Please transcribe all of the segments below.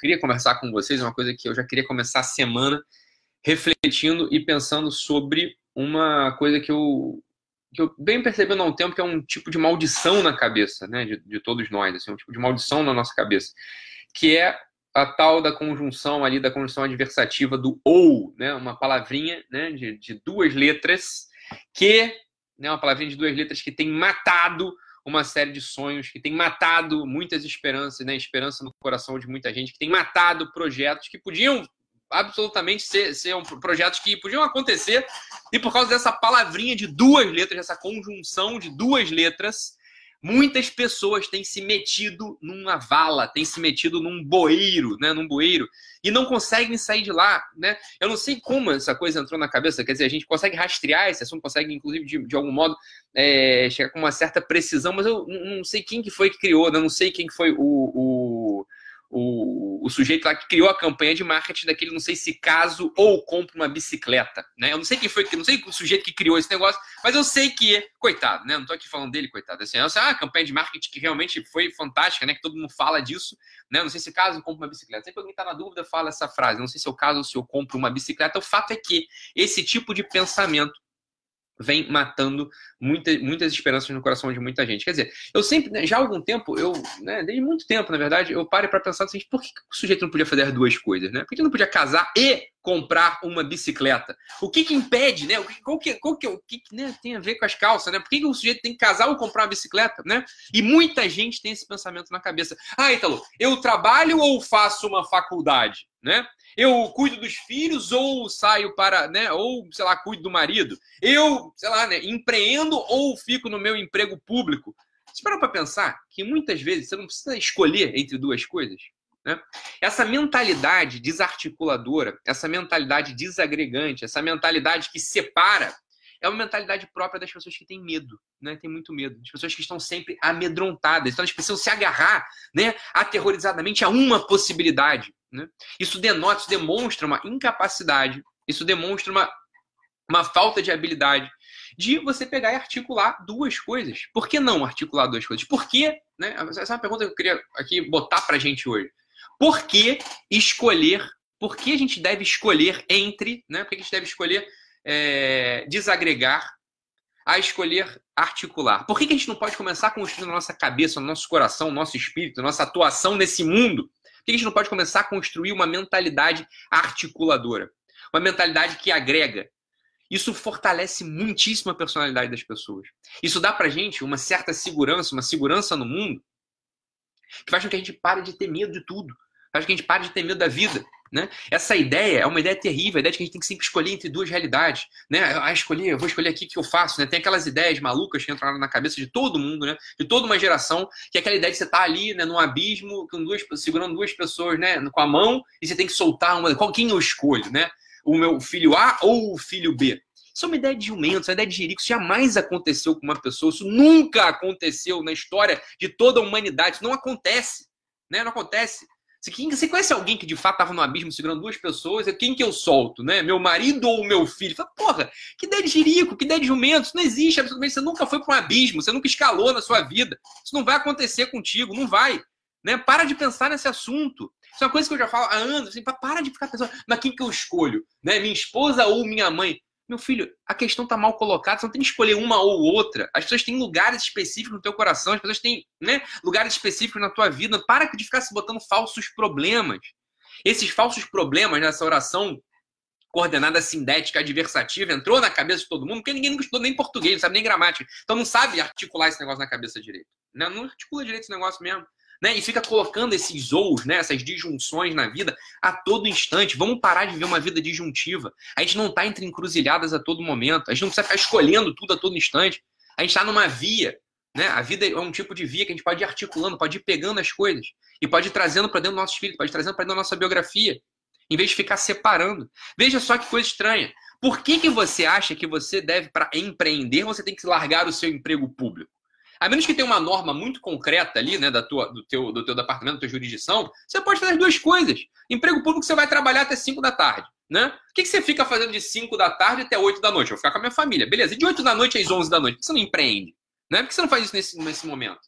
queria conversar com vocês, é uma coisa que eu já queria começar a semana refletindo e pensando sobre uma coisa que eu, que eu bem percebendo há um tempo que é um tipo de maldição na cabeça, né, de, de todos nós, assim, um tipo de maldição na nossa cabeça, que é a tal da conjunção ali, da conjunção adversativa do ou, né, uma palavrinha né, de, de duas letras que, né, uma palavrinha de duas letras que tem matado uma série de sonhos, que tem matado muitas esperanças, né, esperança no coração de muita gente, que tem matado projetos que podiam absolutamente ser, ser um, projetos que podiam acontecer. E por causa dessa palavrinha de duas letras, essa conjunção de duas letras, muitas pessoas têm se metido numa vala, têm se metido num boeiro, né, num bueiro, e não conseguem sair de lá, né? Eu não sei como essa coisa entrou na cabeça, quer dizer, a gente consegue rastrear esse assunto, consegue, inclusive, de, de algum modo, é, chegar com uma certa precisão, mas eu não sei quem que foi que criou, né? não sei quem que foi o, o o, o sujeito lá que criou a campanha de marketing daquele, não sei se caso ou compra uma bicicleta, né? Eu não sei quem foi, não sei o sujeito que criou esse negócio, mas eu sei que, coitado, né? Não tô aqui falando dele, coitado. Assim, essa é uma campanha de marketing que realmente foi fantástica, né? Que todo mundo fala disso, né? Não sei se caso compra uma bicicleta. Sempre alguém tá na dúvida, fala essa frase. Não sei se é o caso ou se eu compro uma bicicleta. O fato é que esse tipo de pensamento vem matando muita, muitas esperanças no coração de muita gente. Quer dizer, eu sempre, né, já há algum tempo, eu, né, desde muito tempo, na verdade, eu paro para pensar assim, por que o sujeito não podia fazer as duas coisas, né? Por que ele não podia casar e comprar uma bicicleta? O que que impede, né? O que, qual que, qual que, o que, né, tem a ver com as calças, né? Por que, que o sujeito tem que casar ou comprar uma bicicleta, né? E muita gente tem esse pensamento na cabeça. Ah, Ítalo, eu trabalho ou faço uma faculdade, né? Eu cuido dos filhos ou saio para, né, ou, sei lá, cuido do marido. Eu, sei lá, né, empreendo ou fico no meu emprego público. Você para pensar que muitas vezes você não precisa escolher entre duas coisas? Né? Essa mentalidade desarticuladora, essa mentalidade desagregante, essa mentalidade que separa, é uma mentalidade própria das pessoas que têm medo, né? Tem muito medo. Das pessoas que estão sempre amedrontadas. Então elas precisam se agarrar, né? Aterrorizadamente a uma possibilidade. Né? Isso denota, isso demonstra uma incapacidade, isso demonstra uma, uma falta de habilidade de você pegar e articular duas coisas. Por que não articular duas coisas? Por que, né? Essa é uma pergunta que eu queria aqui botar pra gente hoje. Por que escolher, por que a gente deve escolher entre, né? Por que a gente deve escolher é, desagregar a escolher articular? Por que, que a gente não pode começar construindo na nossa cabeça, no nosso coração, no nosso espírito, nossa atuação nesse mundo por que a gente não pode começar a construir uma mentalidade articuladora? Uma mentalidade que agrega. Isso fortalece muitíssimo a personalidade das pessoas. Isso dá pra gente uma certa segurança, uma segurança no mundo, que faz com que a gente pare de ter medo de tudo. Faz com que a gente pare de ter medo da vida. Né? Essa ideia é uma ideia terrível, a ideia de que a gente tem que sempre escolher entre duas realidades. Né? Ah, escolher, eu vou escolher aqui o que eu faço. Né? Tem aquelas ideias malucas que entram na cabeça de todo mundo, né? de toda uma geração, que é aquela ideia de você estar tá ali né, num abismo, com duas, segurando duas pessoas né, com a mão, e você tem que soltar uma. Qual, quem eu escolho? Né? O meu filho A ou o filho B? Isso é uma ideia de jumento, isso é uma ideia de jirico. Isso jamais aconteceu com uma pessoa, isso nunca aconteceu na história de toda a humanidade. Isso não acontece. Né? Não acontece. Você conhece alguém que de fato estava no abismo segurando duas pessoas? Quem que eu solto, né? Meu marido ou meu filho? Fala, porra, que ideia de jirico, que ideia de jumento. Isso não existe absolutamente. Você nunca foi para um abismo, você nunca escalou na sua vida. Isso não vai acontecer contigo, não vai. Né? Para de pensar nesse assunto. Isso é uma coisa que eu já falo há anos. Assim, para de ficar pensando, mas quem que eu escolho? Né? Minha esposa ou minha mãe? Meu filho, a questão está mal colocada, você não tem que escolher uma ou outra. As pessoas têm lugares específicos no teu coração, as pessoas têm né, lugares específicos na tua vida. Para de ficar se botando falsos problemas. Esses falsos problemas nessa oração coordenada sindética adversativa entrou na cabeça de todo mundo, porque ninguém nunca estudou nem português, não sabe nem gramática. Então não sabe articular esse negócio na cabeça direito. Não, não articula direito esse negócio mesmo né? E fica colocando esses ous, né? Essas disjunções na vida a todo instante. Vamos parar de viver uma vida disjuntiva. A gente não está entre encruzilhadas a todo momento. A gente não precisa ficar escolhendo tudo a todo instante. A gente está numa via, né? A vida é um tipo de via que a gente pode ir articulando, pode ir pegando as coisas e pode ir trazendo para dentro do nosso espírito, pode ir trazendo para dentro da nossa biografia, em vez de ficar separando. Veja só que coisa estranha. Por que, que você acha que você deve, para empreender, você tem que largar o seu emprego público? A menos que tenha uma norma muito concreta ali, né, da tua, do, teu, do teu departamento, da tua jurisdição, você pode fazer as duas coisas. Emprego público você vai trabalhar até 5 da tarde. Né? O que, que você fica fazendo de 5 da tarde até 8 da noite? Eu vou ficar com a minha família. Beleza. E de 8 da noite às 11 da noite? Por que você não empreende? Né? Por que você não faz isso nesse, nesse momento?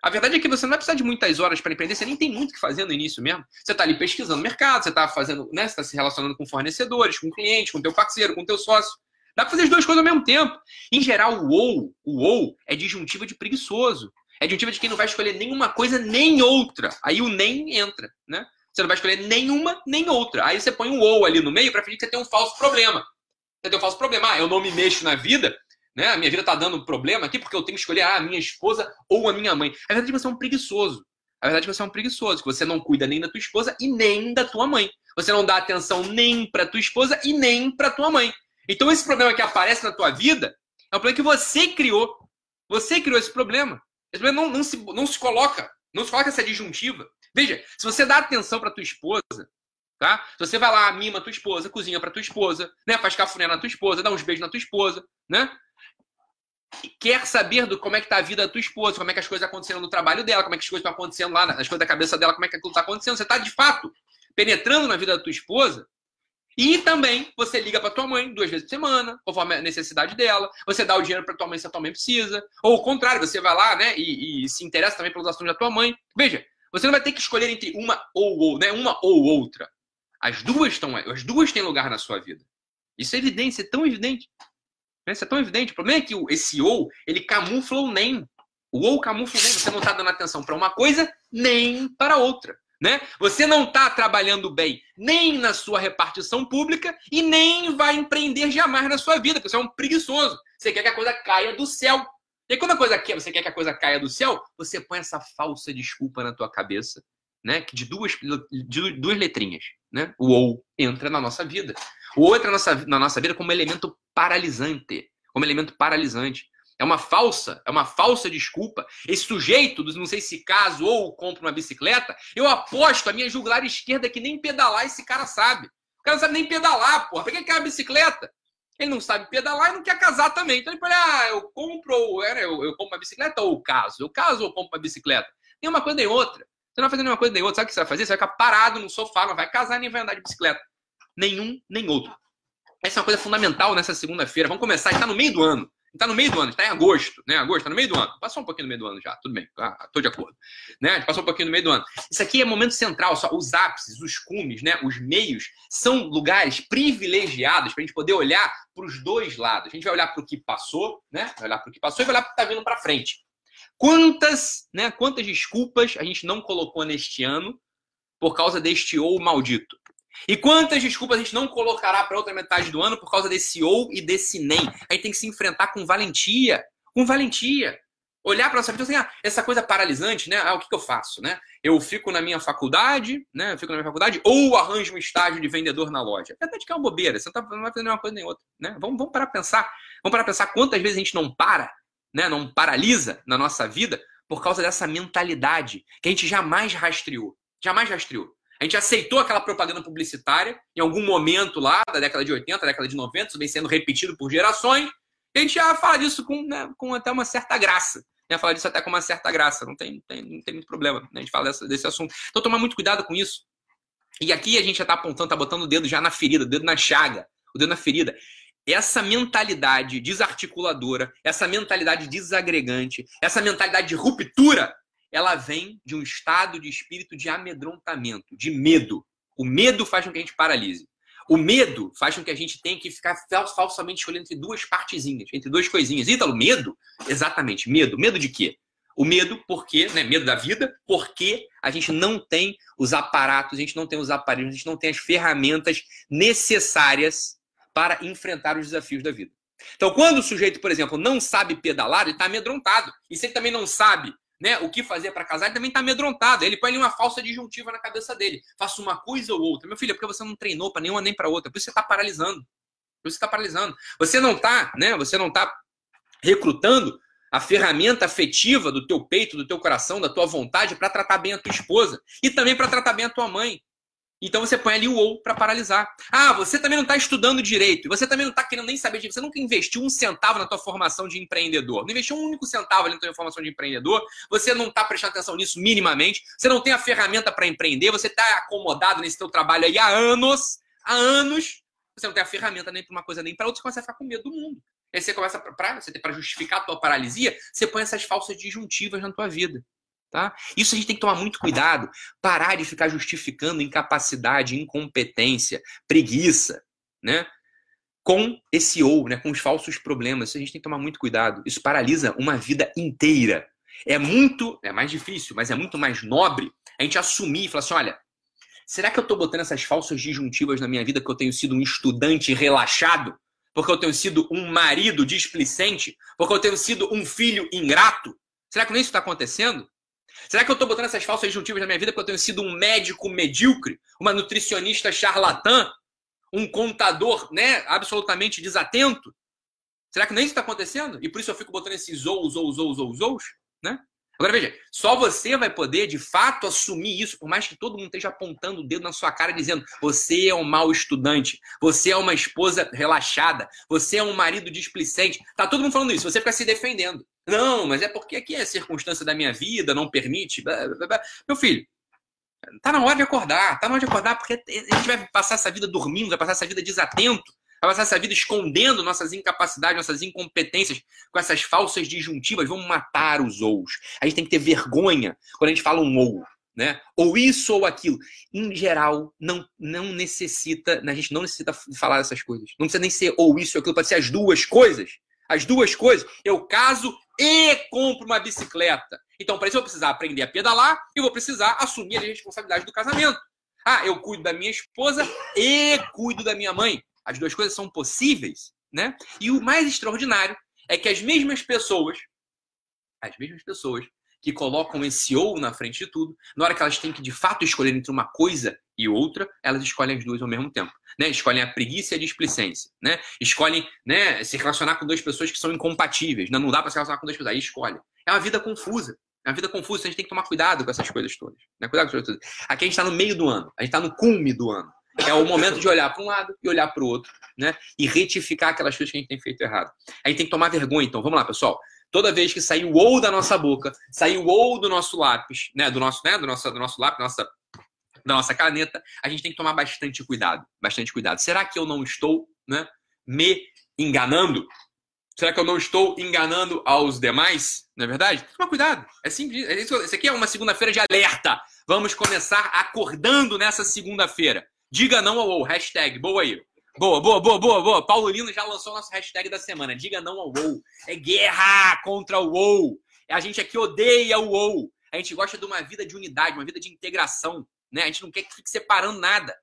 A verdade é que você não vai precisar de muitas horas para empreender, você nem tem muito o que fazer no início mesmo. Você está ali pesquisando mercado, você está fazendo, né? Você está se relacionando com fornecedores, com clientes, com teu parceiro, com teu sócio. Dá para fazer as duas coisas ao mesmo tempo. Em geral, o ou, o ou é disjuntiva de preguiçoso. É disjuntiva de quem não vai escolher nenhuma coisa nem outra. Aí o nem entra, né? Você não vai escolher nenhuma nem outra. Aí você põe um ou ali no meio para fingir que você tem um falso problema. Você tem um falso problema. Ah, eu não me mexo na vida, né? A minha vida tá dando problema aqui porque eu tenho que escolher ah, a minha esposa ou a minha mãe. A verdade é que você é um preguiçoso. A verdade é que você é um preguiçoso, que você não cuida nem da tua esposa e nem da tua mãe. Você não dá atenção nem para tua esposa e nem para tua mãe. Então esse problema que aparece na tua vida é um problema que você criou. Você criou esse problema. Esse problema não, não, se, não se coloca, não se coloca essa disjuntiva. Veja, se você dá atenção para tua esposa, tá? Se você vai lá, mima tua esposa, cozinha para tua esposa, né? Faz cafuné na tua esposa, dá uns beijos na tua esposa, né? quer saber do como é que tá a vida da tua esposa, como é que as coisas estão acontecendo no trabalho dela, como é que as coisas estão acontecendo lá, as coisas da cabeça dela, como é que aquilo está acontecendo. Você está, de fato, penetrando na vida da tua esposa. E também você liga para tua mãe duas vezes por semana, conforme a necessidade dela. Você dá o dinheiro para tua mãe se a tua mãe precisa. Ou o contrário, você vai lá né, e, e se interessa também pelos assuntos da tua mãe. Veja, você não vai ter que escolher entre uma ou ou, né? Uma ou outra. As duas estão, as duas têm lugar na sua vida. Isso é evidente, é tão evidente. Né? Isso é tão evidente. O problema é que esse ou, ele camufla o nem. O ou camufla o nem. Você não está dando atenção para uma coisa, nem para outra. Né? Você não está trabalhando bem nem na sua repartição pública e nem vai empreender jamais na sua vida, porque você é um preguiçoso. Você quer que a coisa caia do céu. E quando a coisa quer, você quer que a coisa caia do céu, você põe essa falsa desculpa na tua cabeça, né? De duas, de duas letrinhas, né? O ou entra na nossa vida. O ou entra na nossa, na nossa vida como elemento paralisante, como elemento paralisante. É uma falsa, é uma falsa desculpa. Esse sujeito, não sei se caso ou compra uma bicicleta, eu aposto a minha jugular esquerda que nem pedalar esse cara sabe. O cara não sabe nem pedalar, porra. Por que quer a bicicleta? Ele não sabe pedalar e não quer casar também. Então ele fala, ah, eu compro, ou, é, eu, eu compro uma bicicleta ou caso? Eu caso ou compro uma bicicleta? Nem uma coisa nem outra. Você não vai fazer nenhuma coisa nem outra. Sabe o que você vai fazer? Você vai ficar parado no sofá, não vai casar nem vai andar de bicicleta. Nenhum, nem outro. Essa é uma coisa fundamental nessa segunda-feira. Vamos começar, está no meio do ano. Está no meio do ano, está em agosto, né? Agosto, está no meio do ano. Passou um pouquinho no meio do ano já, tudo bem, estou ah, de acordo. Né? Passou um pouquinho no meio do ano. Isso aqui é momento central, só os ápices, os cumes, né? os meios, são lugares privilegiados para a gente poder olhar para os dois lados. A gente vai olhar para o que passou, né? Vai olhar para o que passou e vai olhar para o que está vindo para frente. Quantas, né? Quantas desculpas a gente não colocou neste ano por causa deste ou maldito? E quantas desculpas a gente não colocará para outra metade do ano por causa desse ou e desse nem? A gente tem que se enfrentar com valentia. Com valentia. Olhar para nossa vida assim, ah, essa coisa paralisante, né? Ah, o que, que, eu faço, né? Eu fico na minha faculdade, né? Eu fico na minha faculdade, ou arranjo um estágio de vendedor na loja. É verdade que é uma bobeira, você não, tá, não vai fazer nenhuma coisa nem outra, né? Vamos, vamos parar para pensar. Vamos parar para pensar quantas vezes a gente não para, né? Não paralisa na nossa vida por causa dessa mentalidade que a gente jamais rastreou. Jamais rastreou. A gente aceitou aquela propaganda publicitária em algum momento lá, da década de 80, década de 90, isso vem sendo repetido por gerações. E a gente já fala disso com, né, com até uma certa graça. Né? Fala disso até com uma certa graça, não tem, tem não tem muito problema. Né? A gente fala desse, desse assunto. Então, tomar muito cuidado com isso. E aqui a gente já está apontando, está botando o dedo já na ferida, o dedo na chaga, o dedo na ferida. Essa mentalidade desarticuladora, essa mentalidade desagregante, essa mentalidade de ruptura ela vem de um estado de espírito de amedrontamento, de medo. O medo faz com que a gente paralise. O medo faz com que a gente tenha que ficar falsamente escolhendo entre duas partezinhas, entre duas coisinhas. Ítalo, medo? Exatamente, medo. Medo de quê? O medo, porque, né? Medo da vida, porque a gente não tem os aparatos, a gente não tem os aparelhos, a gente não tem as ferramentas necessárias para enfrentar os desafios da vida. Então, quando o sujeito, por exemplo, não sabe pedalar, ele está amedrontado. E se ele também não sabe né, o que fazer para casar, ele também está amedrontado. Ele põe uma falsa disjuntiva na cabeça dele. Faça uma coisa ou outra. Meu filho, é porque você não treinou para nenhuma nem para outra. Por isso você está paralisando. Por isso você está paralisando. Você não está, né? Você não está recrutando a ferramenta afetiva do teu peito, do teu coração, da tua vontade para tratar bem a tua esposa e também para tratar bem a tua mãe. Então você põe ali o ou para paralisar. Ah, você também não está estudando direito. Você também não está querendo nem saber disso. Você nunca investiu um centavo na tua formação de empreendedor. Não investiu um único centavo ali na tua formação de empreendedor. Você não está prestando atenção nisso minimamente. Você não tem a ferramenta para empreender. Você está acomodado nesse teu trabalho aí há anos. Há anos. Você não tem a ferramenta nem para uma coisa nem para outra. Você começa a ficar com medo do mundo. Aí você começa para você para justificar a tua paralisia, você põe essas falsas disjuntivas na tua vida. Tá? Isso a gente tem que tomar muito cuidado. Parar de ficar justificando incapacidade, incompetência, preguiça, né? Com esse ou, né? Com os falsos problemas. Isso a gente tem que tomar muito cuidado. Isso paralisa uma vida inteira. É muito, é mais difícil, mas é muito mais nobre a gente assumir e falar assim: olha, será que eu estou botando essas falsas disjuntivas na minha vida porque eu tenho sido um estudante relaxado? Porque eu tenho sido um marido displicente? Porque eu tenho sido um filho ingrato? Será que nem isso está acontecendo? Será que eu estou botando essas falsas disjuntivas na minha vida porque eu tenho sido um médico medíocre, uma nutricionista charlatã, um contador, né, absolutamente desatento? Será que nem isso está acontecendo? E por isso eu fico botando esses ous, ous, ous, ous, ous, né? Agora veja, só você vai poder de fato assumir isso, por mais que todo mundo esteja apontando o dedo na sua cara dizendo: você é um mau estudante, você é uma esposa relaxada, você é um marido displicente. Tá todo mundo falando isso, você fica se defendendo. Não, mas é porque aqui é a circunstância da minha vida, não permite. Blá, blá, blá. Meu filho, tá na hora de acordar, tá na hora de acordar, porque a gente vai passar essa vida dormindo, vai passar essa vida desatento, vai passar essa vida escondendo nossas incapacidades, nossas incompetências com essas falsas disjuntivas. Vamos matar os ous. A gente tem que ter vergonha quando a gente fala um ou. Né? Ou isso ou aquilo. Em geral, não, não necessita, a gente não necessita falar essas coisas. Não precisa nem ser ou isso ou aquilo, pode ser as duas coisas. As duas coisas. Eu caso e compro uma bicicleta. Então, para isso, eu vou precisar aprender a pedalar e vou precisar assumir a responsabilidade do casamento. Ah, eu cuido da minha esposa e cuido da minha mãe. As duas coisas são possíveis, né? E o mais extraordinário é que as mesmas pessoas, as mesmas pessoas que colocam esse ou na frente de tudo, na hora que elas têm que de fato escolher entre uma coisa e outra, elas escolhem as duas ao mesmo tempo. Né? Escolhem a preguiça e a displicência. Né? Escolhem né, se relacionar com duas pessoas que são incompatíveis. Não, não dá para se relacionar com duas pessoas. Aí escolhe. É uma vida confusa. É uma vida confusa. A gente tem que tomar cuidado com essas coisas todas. Né? Cuidado com essas coisas todas. Aqui a gente está no meio do ano. A gente está no cume do ano. É o momento de olhar para um lado e olhar para o outro, né? E retificar aquelas coisas que a gente tem feito errado. A gente tem que tomar vergonha, então. Vamos lá, pessoal. Toda vez que sair o ou da nossa boca, sair o ou do nosso lápis, né? Do nosso, né? Do nosso, do nosso lápis, nossa, da nossa caneta, a gente tem que tomar bastante cuidado. Bastante cuidado. Será que eu não estou, né? Me enganando? Será que eu não estou enganando aos demais? Não é verdade? Toma cuidado. É simples. Isso aqui é uma segunda-feira de alerta. Vamos começar acordando nessa segunda-feira. Diga não ao ou. Hashtag. Boa aí. Boa, boa, boa, boa, boa. Paulo Lino já lançou nosso hashtag da semana. Diga não ao WoW. É guerra contra o WoW. A gente aqui odeia o WoW. A gente gosta de uma vida de unidade, uma vida de integração. Né? A gente não quer que fique separando nada.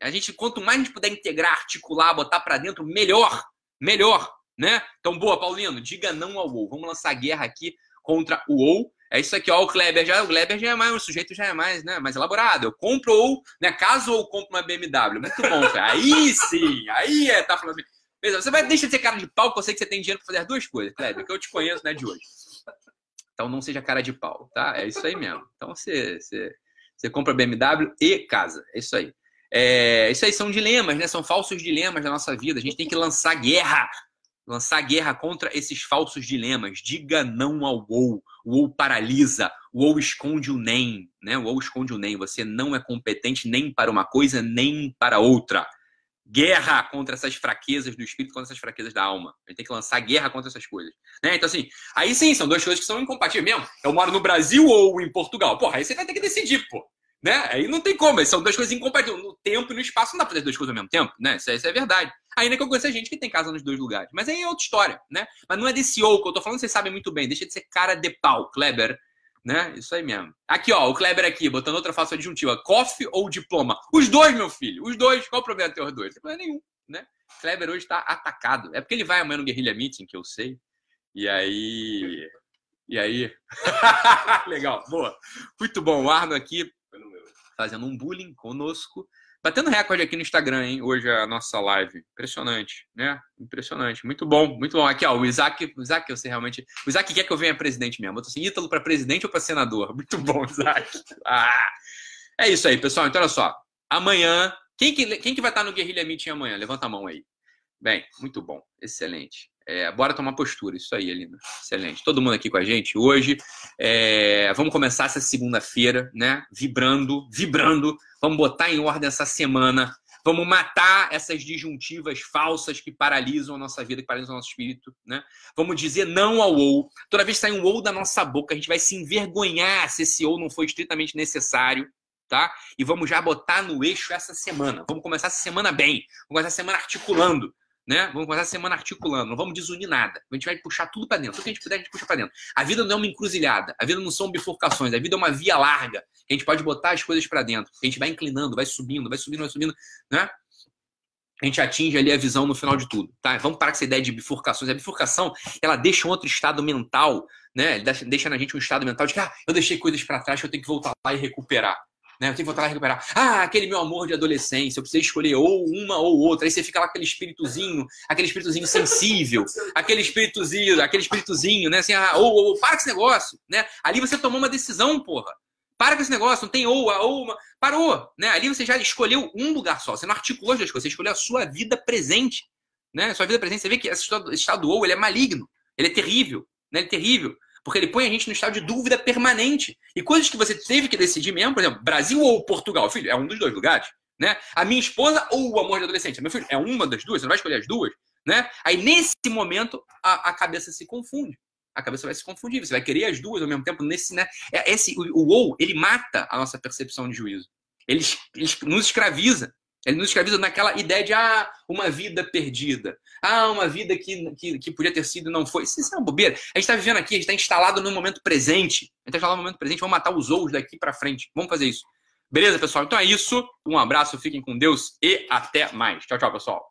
A gente, quanto mais a gente puder integrar, articular, botar para dentro, melhor. Melhor. Né? Então, boa, Paulino. Diga não ao WoW. Vamos lançar guerra aqui contra o WoW. É isso aqui, ó, o Kleber já, o Kleber já é mais, o sujeito já é mais, né, mais elaborado. Eu compro ou, né, caso ou compro uma BMW. Muito bom, Aí sim, aí é, tá falando assim. Você vai deixar de ser cara de pau, que eu sei que você tem dinheiro para fazer as duas coisas, Kleber, que eu te conheço, né, de hoje. Então não seja cara de pau, tá? É isso aí mesmo. Então você, você, você compra BMW e casa. É isso aí. É, isso aí são dilemas, né? São falsos dilemas da nossa vida. A gente tem que lançar guerra lançar guerra contra esses falsos dilemas. Diga não ao WoW. O WoW paralisa. O WoW esconde o NEM. Né? O WoW esconde o NEM. Você não é competente nem para uma coisa, nem para outra. Guerra contra essas fraquezas do espírito, contra essas fraquezas da alma. A gente tem que lançar guerra contra essas coisas. Né? Então, assim, aí sim, são duas coisas que são incompatíveis mesmo. Eu moro no Brasil ou em Portugal. Porra, aí você vai ter que decidir, pô. Né? Aí não tem como, são duas coisas incompatíveis. No tempo e no espaço não dá pra fazer duas coisas ao mesmo tempo, né? Isso, isso é verdade. Ainda que eu conheça gente que tem casa nos dois lugares. Mas aí é outra história, né? Mas não é desse ou que eu tô falando, vocês sabem muito bem. Deixa de ser cara de pau, Kleber. Né? Isso aí mesmo. Aqui, ó, o Kleber aqui, botando outra face adjuntiva. Coffee ou diploma? Os dois, meu filho. Os dois. Qual o problema ter os dois? Não tem problema nenhum, né? Kleber hoje tá atacado. É porque ele vai amanhã no Guerrilha Meeting, que eu sei. E aí... E aí... Legal, boa. Muito bom. O Arno aqui fazendo um bullying conosco. Batendo recorde aqui no Instagram, hein? Hoje a nossa live. Impressionante, né? Impressionante. Muito bom, muito bom. Aqui, ó, o Isaac, o Isaac, sei realmente. O Isaac quer que eu venha presidente mesmo. Eu tô assim, Ítalo para presidente ou para senador? Muito bom, Isaac. Ah! É isso aí, pessoal. Então, olha só. Amanhã. Quem que, quem que vai estar no Guerrilha Meeting amanhã? Levanta a mão aí. Bem, muito bom. Excelente. É, bora tomar postura, isso aí, Alina. Excelente. Todo mundo aqui com a gente hoje. É, vamos começar essa segunda-feira, né? Vibrando, vibrando. Vamos botar em ordem essa semana. Vamos matar essas disjuntivas falsas que paralisam a nossa vida, que paralisam o nosso espírito, né? Vamos dizer não ao ou. Toda vez que sai um ou da nossa boca, a gente vai se envergonhar se esse ou não foi estritamente necessário, tá? E vamos já botar no eixo essa semana. Vamos começar essa semana bem. Vamos começar a semana articulando né? Vamos começar a semana articulando, não vamos desunir nada. A gente vai puxar tudo para dentro. Tudo que a gente puder, a gente puxa para dentro. A vida não é uma encruzilhada. A vida não são bifurcações. A vida é uma via larga. A gente pode botar as coisas para dentro. A gente vai inclinando, vai subindo, vai subindo, vai subindo, né? A gente atinge ali a visão no final de tudo, tá? Vamos parar com essa ideia de bifurcações. A bifurcação, ela deixa um outro estado mental, né? Deixa na gente um estado mental de que, ah, eu deixei coisas para trás eu tenho que voltar lá e recuperar. Né? Eu tenho que voltar lá e recuperar. Ah, aquele meu amor de adolescência, eu precisei escolher ou uma ou outra. Aí você fica lá aquele espíritozinho, aquele espíritozinho sensível, aquele espíritozinho, aquele espíritozinho, né? Assim, ah, ou, ou, para com esse negócio, né? Ali você tomou uma decisão, porra. Para com esse negócio, não tem ou, a ou, uma. Parou, né? Ali você já escolheu um lugar só. Você não articulou as duas coisas, você escolheu a sua vida presente, né? Sua vida presente. Você vê que esse estado, esse estado ou, ele é maligno, ele é terrível, né? Ele é terrível. Porque ele põe a gente no estado de dúvida permanente. E coisas que você teve que decidir mesmo, por exemplo, Brasil ou Portugal, filho, é um dos dois lugares. Né? A minha esposa ou o amor de adolescente, meu filho, é uma das duas, você não vai escolher as duas. Né? Aí, nesse momento, a, a cabeça se confunde. A cabeça vai se confundir, você vai querer as duas ao mesmo tempo. Nesse, né? É, esse, o, ou, ele mata a nossa percepção de juízo. Ele, ele nos escraviza. Ele nos escraviza naquela ideia de ah, uma vida perdida. Ah, uma vida que, que, que podia ter sido e não foi. Isso, é uma bobeira. A gente está vivendo aqui, a gente está instalado no momento presente. A gente está instalado no momento presente. Vamos matar os ous daqui para frente. Vamos fazer isso. Beleza, pessoal? Então é isso. Um abraço, fiquem com Deus e até mais. Tchau, tchau, pessoal.